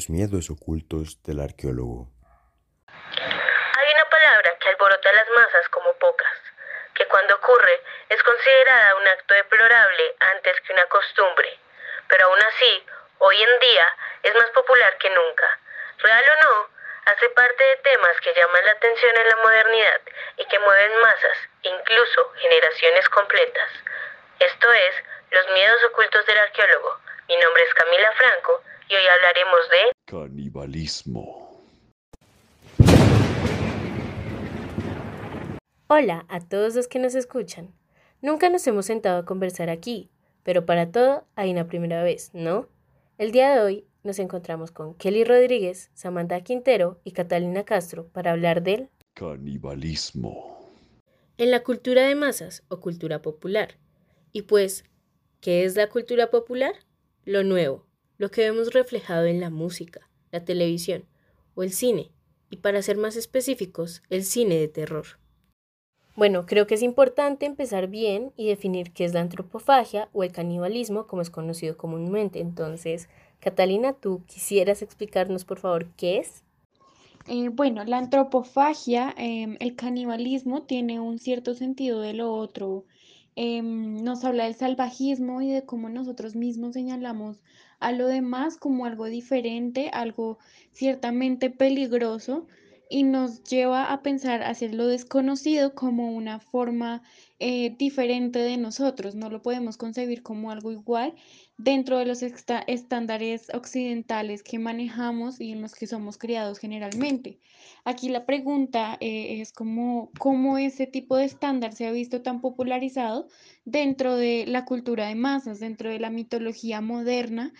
Los miedos ocultos del arqueólogo. Hay una palabra que alborota las masas como pocas, que cuando ocurre es considerada un acto deplorable antes que una costumbre, pero aún así, hoy en día es más popular que nunca. Real o no, hace parte de temas que llaman la atención en la modernidad y que mueven masas, incluso generaciones completas. Esto es Los miedos ocultos del arqueólogo. Mi nombre es Camila Franco y hoy hablaremos de canibalismo. Hola a todos los que nos escuchan. Nunca nos hemos sentado a conversar aquí, pero para todo hay una primera vez, ¿no? El día de hoy nos encontramos con Kelly Rodríguez, Samantha Quintero y Catalina Castro para hablar del canibalismo. En la cultura de masas o cultura popular. Y pues, ¿qué es la cultura popular? Lo nuevo, lo que vemos reflejado en la música, la televisión o el cine, y para ser más específicos, el cine de terror. Bueno, creo que es importante empezar bien y definir qué es la antropofagia o el canibalismo como es conocido comúnmente. Entonces, Catalina, ¿tú quisieras explicarnos por favor qué es? Eh, bueno, la antropofagia, em, el canibalismo tiene un cierto sentido de lo otro. Em, nos habla del salvajismo y de cómo nosotros mismos señalamos a lo demás como algo diferente, algo ciertamente peligroso y nos lleva a pensar hacer lo desconocido como una forma eh, diferente de nosotros. No lo podemos concebir como algo igual dentro de los estándares occidentales que manejamos y en los que somos criados generalmente. Aquí la pregunta eh, es cómo, cómo ese tipo de estándar se ha visto tan popularizado dentro de la cultura de masas, dentro de la mitología moderna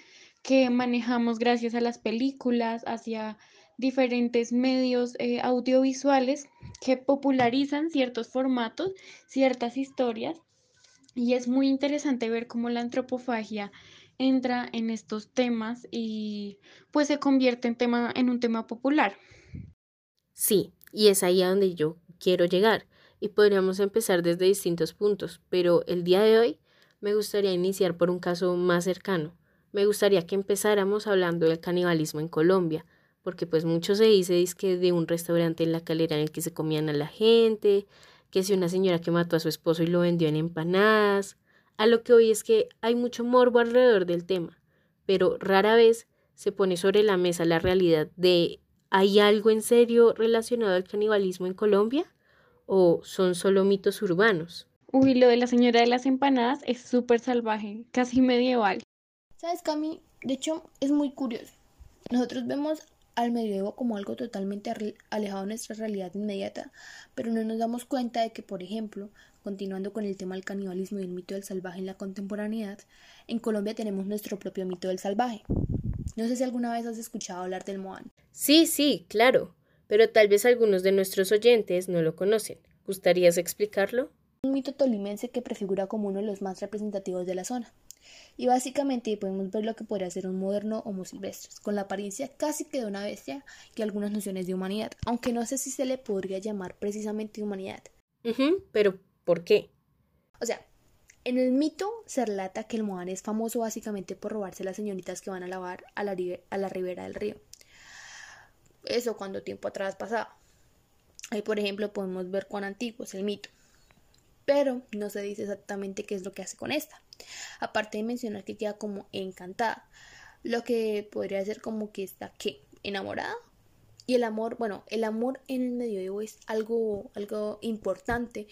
que manejamos gracias a las películas, hacia diferentes medios eh, audiovisuales que popularizan ciertos formatos, ciertas historias. Y es muy interesante ver cómo la antropofagia entra en estos temas y pues se convierte en, tema, en un tema popular. Sí, y es ahí a donde yo quiero llegar y podríamos empezar desde distintos puntos, pero el día de hoy me gustaría iniciar por un caso más cercano. Me gustaría que empezáramos hablando del canibalismo en Colombia, porque pues mucho se dice es que de un restaurante en la calera en el que se comían a la gente, que si una señora que mató a su esposo y lo vendió en empanadas. A lo que hoy es que hay mucho morbo alrededor del tema, pero rara vez se pone sobre la mesa la realidad de ¿hay algo en serio relacionado al canibalismo en Colombia? ¿O son solo mitos urbanos? Uy, lo de la señora de las empanadas es súper salvaje, casi medieval. ¿Sabes, Cami? De hecho, es muy curioso. Nosotros vemos al medioevo como algo totalmente alejado de nuestra realidad inmediata, pero no nos damos cuenta de que, por ejemplo, continuando con el tema del canibalismo y el mito del salvaje en la contemporaneidad, en Colombia tenemos nuestro propio mito del salvaje. No sé si alguna vez has escuchado hablar del Moan. Sí, sí, claro, pero tal vez algunos de nuestros oyentes no lo conocen. ¿Gustarías explicarlo? Un mito tolimense que prefigura como uno de los más representativos de la zona y básicamente podemos ver lo que podría ser un moderno Homo silvestres, con la apariencia casi que de una bestia y algunas nociones de humanidad, aunque no sé si se le podría llamar precisamente humanidad. pero ¿por qué? O sea, en el mito se relata que el Moan es famoso básicamente por robarse las señoritas que van a lavar a la, a la ribera del río. Eso cuando tiempo atrás pasaba. Ahí, por ejemplo, podemos ver cuán antiguo es el mito. Pero no se dice exactamente qué es lo que hace con esta. Aparte de mencionar que queda como encantada, lo que podría ser como que está que enamorada. Y el amor, bueno, el amor en el medioevo es algo, algo importante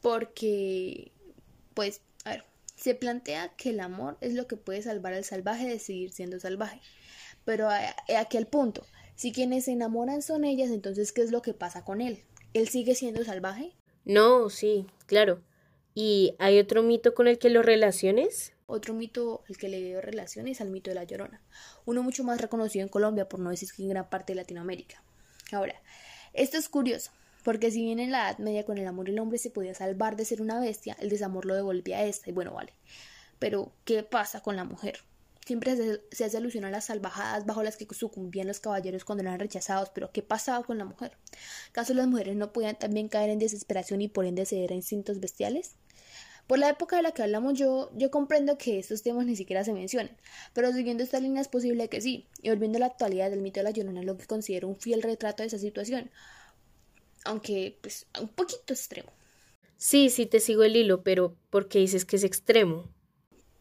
porque, pues, a ver, se plantea que el amor es lo que puede salvar al salvaje de seguir siendo salvaje. Pero aquí el punto, si quienes se enamoran son ellas, entonces, ¿qué es lo que pasa con él? ¿Él sigue siendo salvaje? No, sí, claro. ¿Y hay otro mito con el que lo relaciones? Otro mito al que le veo relaciones al mito de la Llorona, uno mucho más reconocido en Colombia, por no decir que en gran parte de Latinoamérica. Ahora, esto es curioso, porque si bien en la Edad Media con el amor el hombre se podía salvar de ser una bestia, el desamor lo devolvía a esta, y bueno, vale. Pero, ¿qué pasa con la mujer? Siempre se, hace alusión a las salvajadas bajo las que sucumbían los caballeros cuando eran rechazados, pero ¿qué pasaba con la mujer? ¿Acaso las mujeres no podían también caer en desesperación y por ende ceder a instintos bestiales? Por la época de la que hablamos yo, yo comprendo que estos temas ni siquiera se mencionen, pero siguiendo esta línea es posible que sí, y volviendo a la actualidad del mito de la Llorona, lo que considero un fiel retrato de esa situación, aunque pues un poquito extremo. Sí, sí te sigo el hilo, pero ¿por qué dices que es extremo?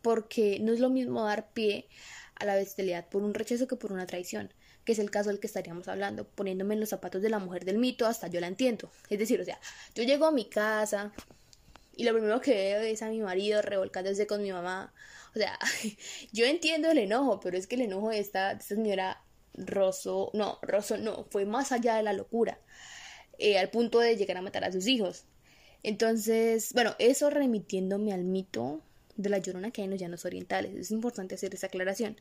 Porque no es lo mismo dar pie a la bestialidad por un rechazo que por una traición, que es el caso del que estaríamos hablando, poniéndome en los zapatos de la mujer del mito, hasta yo la entiendo. Es decir, o sea, yo llego a mi casa, y lo primero que veo es a mi marido revolcándose con mi mamá. O sea, yo entiendo el enojo, pero es que el enojo de esta, esta señora Rosso, no, Rosso no, fue más allá de la locura, eh, al punto de llegar a matar a sus hijos. Entonces, bueno, eso remitiéndome al mito de la llorona que hay en los llanos orientales. Es importante hacer esa aclaración.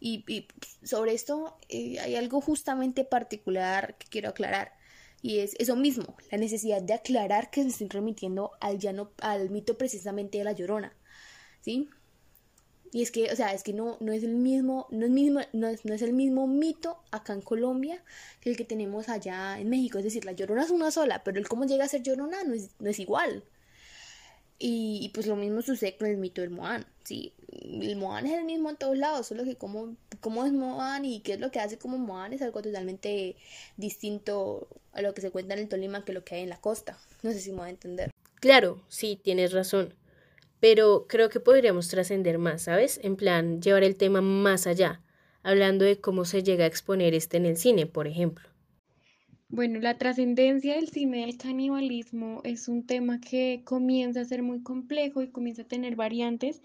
Y, sobre esto eh, hay algo justamente particular que quiero aclarar. Y es eso mismo, la necesidad de aclarar que se estoy remitiendo al, llano, al mito precisamente de la llorona. ¿Sí? Y es que, o sea, es que no, no es el mismo, no es mismo, no es, no es el mismo mito acá en Colombia que el que tenemos allá en México. Es decir, la llorona es una sola, pero el cómo llega a ser llorona no es, no es igual. Y, pues lo mismo sucede con el mito del Moan, ¿sí? El Moan es el mismo en todos lados, solo que cómo, cómo es Moan y qué es lo que hace como Moan es algo totalmente distinto a lo que se cuenta en el Tolima que lo que hay en la costa. No sé si me voy a entender. Claro, sí, tienes razón. Pero creo que podríamos trascender más, ¿sabes? En plan, llevar el tema más allá, hablando de cómo se llega a exponer este en el cine, por ejemplo. Bueno, la trascendencia del cine del canibalismo es un tema que comienza a ser muy complejo y comienza a tener variantes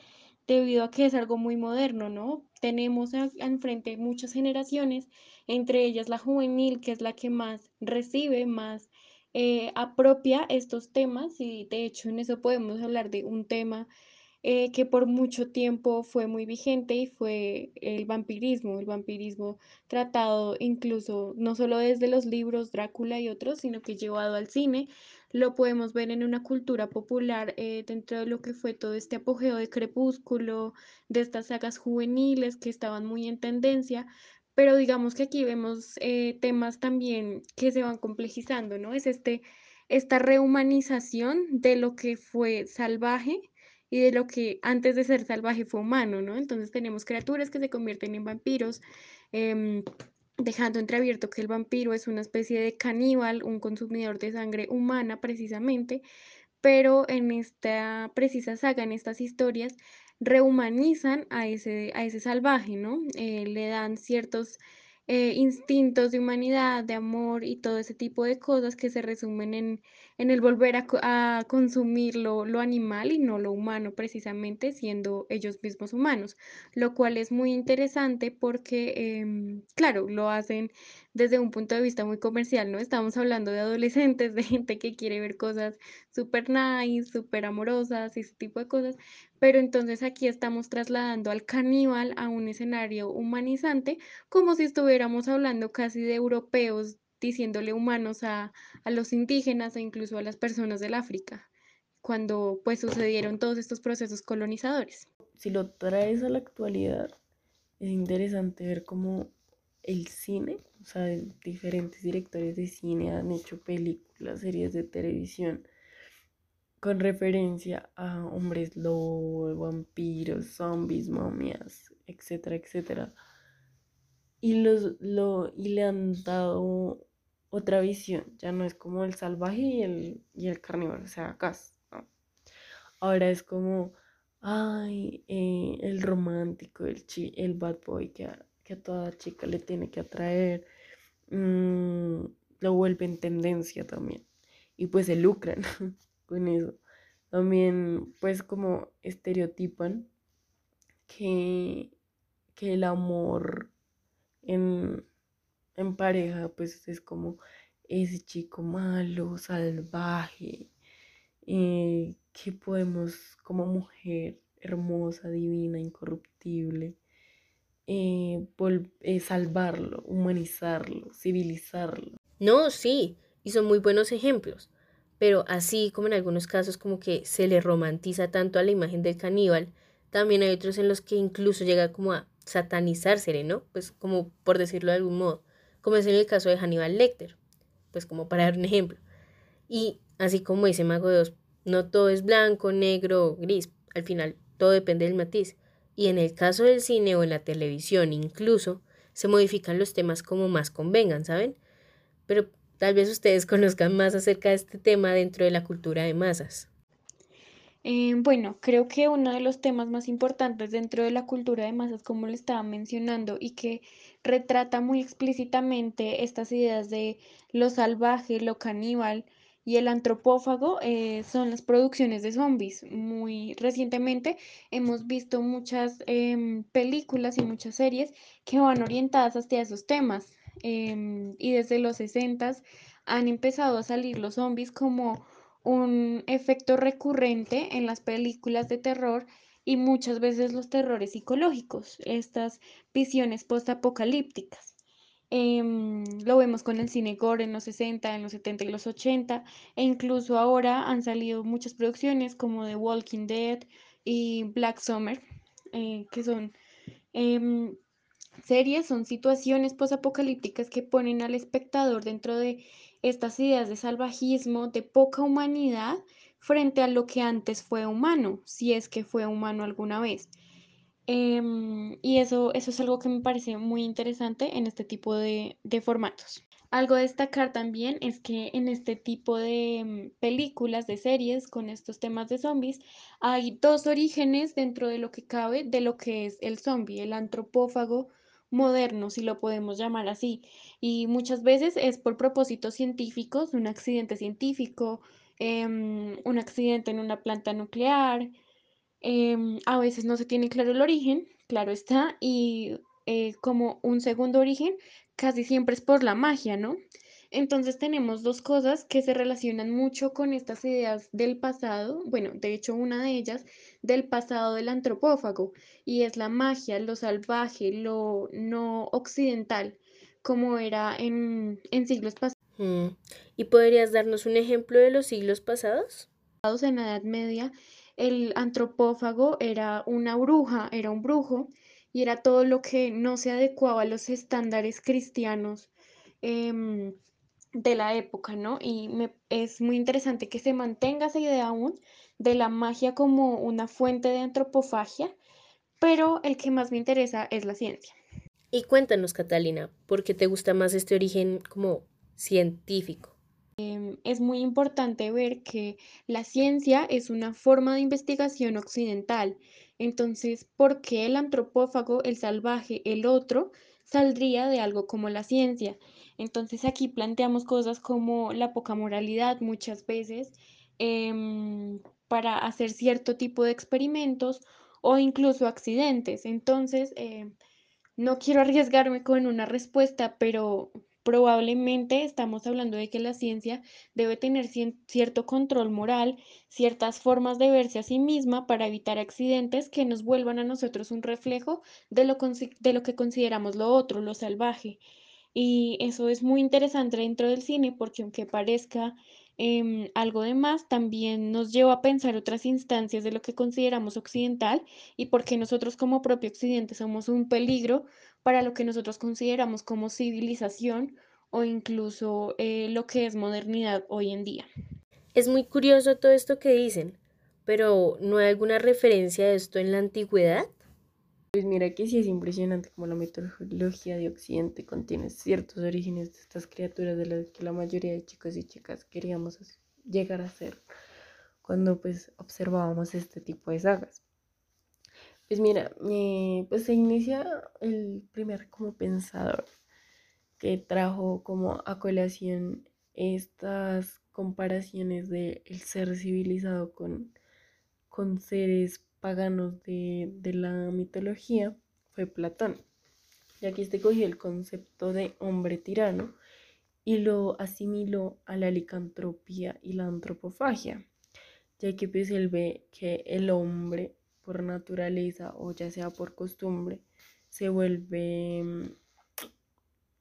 debido a que es algo muy moderno, ¿no? Tenemos enfrente muchas generaciones, entre ellas la juvenil, que es la que más recibe, más eh, apropia estos temas y de hecho en eso podemos hablar de un tema eh, que por mucho tiempo fue muy vigente y fue el vampirismo, el vampirismo tratado incluso no solo desde los libros Drácula y otros, sino que llevado al cine. Lo podemos ver en una cultura popular eh, dentro de lo que fue todo este apogeo de Crepúsculo, de estas sagas juveniles que estaban muy en tendencia, pero digamos que aquí vemos eh, temas también que se van complejizando, ¿no? Es este, esta rehumanización de lo que fue salvaje y de lo que antes de ser salvaje fue humano, ¿no? Entonces tenemos criaturas que se convierten en vampiros, em, dejando entreabierto que el vampiro es una especie de caníbal, un consumidor de sangre humana precisamente, pero en esta precisa saga, en estas historias, rehumanizan a ese, a ese salvaje, ¿no? Eh, le dan ciertos eh, instintos de humanidad, de amor y todo ese tipo de cosas que se resumen en, en el volver a, consumir lo, animal y no lo humano, precisamente siendo ellos mismos humanos, lo cual es muy interesante porque, em, claro, lo hacen desde un punto de vista muy comercial, ¿no? Estamos hablando de adolescentes, de gente que quiere ver cosas súper nice, súper amorosas, ese tipo de cosas, pero entonces aquí estamos trasladando al caníbal a un escenario humanizante, como si estuviéramos hablando casi de europeos diciéndole humanos a, los indígenas e incluso a las personas del África, cuando pues sucedieron todos estos procesos colonizadores. Si lo traes a la actualidad, es interesante ver cómo el cine, o sea, diferentes directores de cine han hecho películas, series de televisión con referencia a hombres lobo, vampiros, zombies, momias, etcétera, etcétera. Y, los, lo, y le han dado otra visión, ya no es como el salvaje y el, y el carnívoro, o sea, acá. Ahora es como, ay, eh, el romántico, el, chi, el bad boy que a, que toda chica le tiene que atraer, mm, lo vuelven tendencia también. Y pues se lucran con eso. También pues como estereotipan que, que el amor en, en pareja pues es como ese chico malo, salvaje, eh, que podemos como mujer hermosa, divina, incorruptible, eh, eh, salvarlo, humanizarlo, civilizarlo. No, sí, y son muy buenos ejemplos pero así como en algunos casos como que se le romantiza tanto a la imagen del caníbal, también hay otros en los que incluso llega como a satanizársele, ¿no? Pues como por decirlo de algún modo, como es en el caso de Hannibal Lecter, pues como para dar un ejemplo. Y así como dice Mago de No todo es blanco, negro o gris. Al final, todo depende del matiz. Y en el caso del cine o en la televisión incluso, se modifican los temas como más convengan, ¿saben? Pero tal vez ustedes conozcan más acerca de este tema dentro de la cultura de masas. Eh, bueno, creo que uno de los temas más importantes dentro de la cultura de masas, como le estaba mencionando, y que retrata muy explícitamente estas ideas de lo salvaje, lo caníbal y el antropófago, eh, son las producciones de zombies. Muy recientemente hemos visto muchas em, películas y muchas series que van orientadas hacia esos temas. em, y desde los 60 han empezado a salir los zombies como un efecto recurrente en las películas de terror y muchas veces los terrores psicológicos, estas visiones postapocalípticas. Em, lo vemos con el cine gore en los 60, en los 70 y los 80, e incluso ahora han salido muchas producciones como The Walking Dead y Black Summer, eh, que son em, series, son situaciones posapocalípticas que ponen al espectador dentro de estas ideas de salvajismo, de poca humanidad frente a lo que antes fue humano, si es que fue humano alguna vez. Em, y eso, eso es algo que me parece muy interesante en este tipo de, de formatos. Algo a destacar también es que en este tipo de mm, películas, de series con estos temas de zombies, hay dos orígenes dentro de lo que cabe de lo que es el zombie, el antropófago moderno, si lo podemos llamar así. Y muchas veces es por propósitos científicos, un accidente científico, em, un accidente en una planta nuclear. em, a veces no se tiene claro el origen, claro está, y eh, como un segundo origen casi siempre es por la magia, ¿no? Entonces tenemos dos cosas que se relacionan mucho con estas ideas del pasado, bueno, de hecho una de ellas del pasado del antropófago, y es la magia, lo salvaje, lo no occidental, como era en, en siglos pasados. Mm, ¿Y podrías darnos un ejemplo de los siglos pasados? En la Edad Media, el antropófago era una bruja, era un brujo, y era todo lo que no se adecuaba a los estándares cristianos. em, de la época, ¿no? Y me, es muy interesante que se mantenga esa idea aún de la magia como una fuente de antropofagia, pero el que más me interesa es la ciencia. Y cuéntanos, Catalina, ¿por qué te gusta más este origen como científico? Em, es muy importante ver que la ciencia es una forma de investigación occidental. Entonces, ¿por qué el antropófago, el salvaje, el otro, saldría de algo como la ciencia? Entonces, aquí planteamos cosas como la poca moralidad muchas veces em, para hacer cierto tipo de experimentos o incluso accidentes. Entonces, em, no quiero arriesgarme con una respuesta, pero probablemente estamos hablando de que la ciencia debe tener cierto control moral, ciertas formas de verse a sí misma para evitar accidentes que nos vuelvan a nosotros un reflejo de lo, de lo que consideramos lo otro, lo salvaje. Y eso es muy interesante dentro del cine porque aunque parezca em, algo de más, también nos lleva a pensar otras instancias de lo que consideramos occidental y porque nosotros como propio occidente somos un peligro para lo que nosotros consideramos como civilización o incluso eh, lo que es modernidad hoy en día. Es muy curioso todo esto que dicen, pero ¿no hay alguna referencia de esto en la antigüedad? Pues mira que sí es impresionante como la mitología de Occidente contiene ciertos orígenes de estas criaturas de las que la mayoría de chicos y chicas queríamos llegar a ser cuando pues observábamos este tipo de sagas. Pues mira, eh, pues se inicia el primer como pensador que trajo como a colación estas comparaciones de el ser civilizado con, con seres paganos de, de la mitología fue Platón, ya que este cogió el concepto de hombre tirano y lo asimiló a la licantropía y la antropofagia, ya que pues él ve que el hombre por naturaleza o ya sea por costumbre se vuelve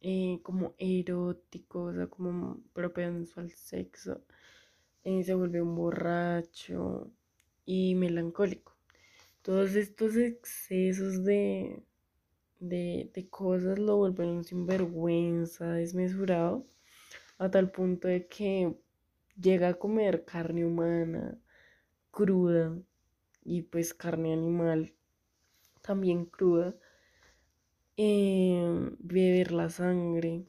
eh, como erótico, o sea, como propenso al sexo, eh, se vuelve un borracho y melancólico. Todos estos excesos de, de, de cosas lo vuelven un sinvergüenza, desmesurado, a tal punto de que llega a comer carne humana, cruda y pues carne animal también cruda, eh, beber la sangre,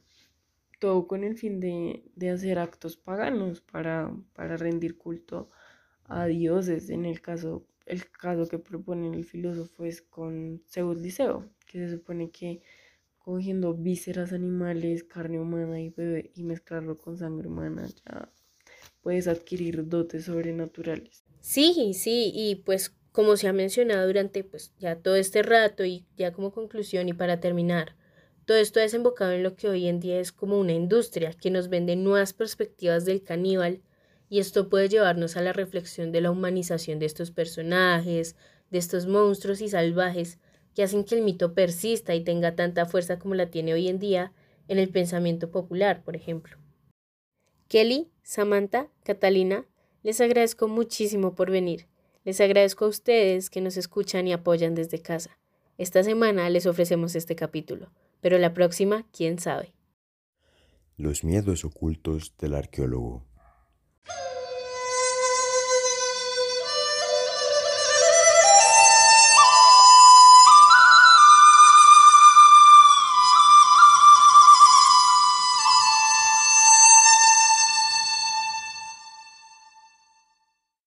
todo con el fin de, de hacer actos paganos para, para rendir culto a dioses. En el caso, el caso que propone el filósofo es con Zeus Liceo, que se supone que cogiendo vísceras animales, carne humana y, bebé, y mezclarlo con sangre humana, ya puedes adquirir dotes sobrenaturales. Sí, sí, y pues como se ha mencionado durante pues ya todo este rato y ya como conclusión y para terminar, todo esto ha desembocado en lo que hoy en día es como una industria que nos vende nuevas perspectivas del caníbal y esto puede llevarnos a la reflexión de la humanización de estos personajes, de estos monstruos y salvajes que hacen que el mito persista y tenga tanta fuerza como la tiene hoy en día en el pensamiento popular, por ejemplo. Kelly, Samantha, Catalina, les agradezco muchísimo por venir. Les agradezco a ustedes que nos escuchan y apoyan desde casa. Esta semana les ofrecemos este capítulo, pero la próxima, quién sabe. Los miedos ocultos del arqueólogo. Woo!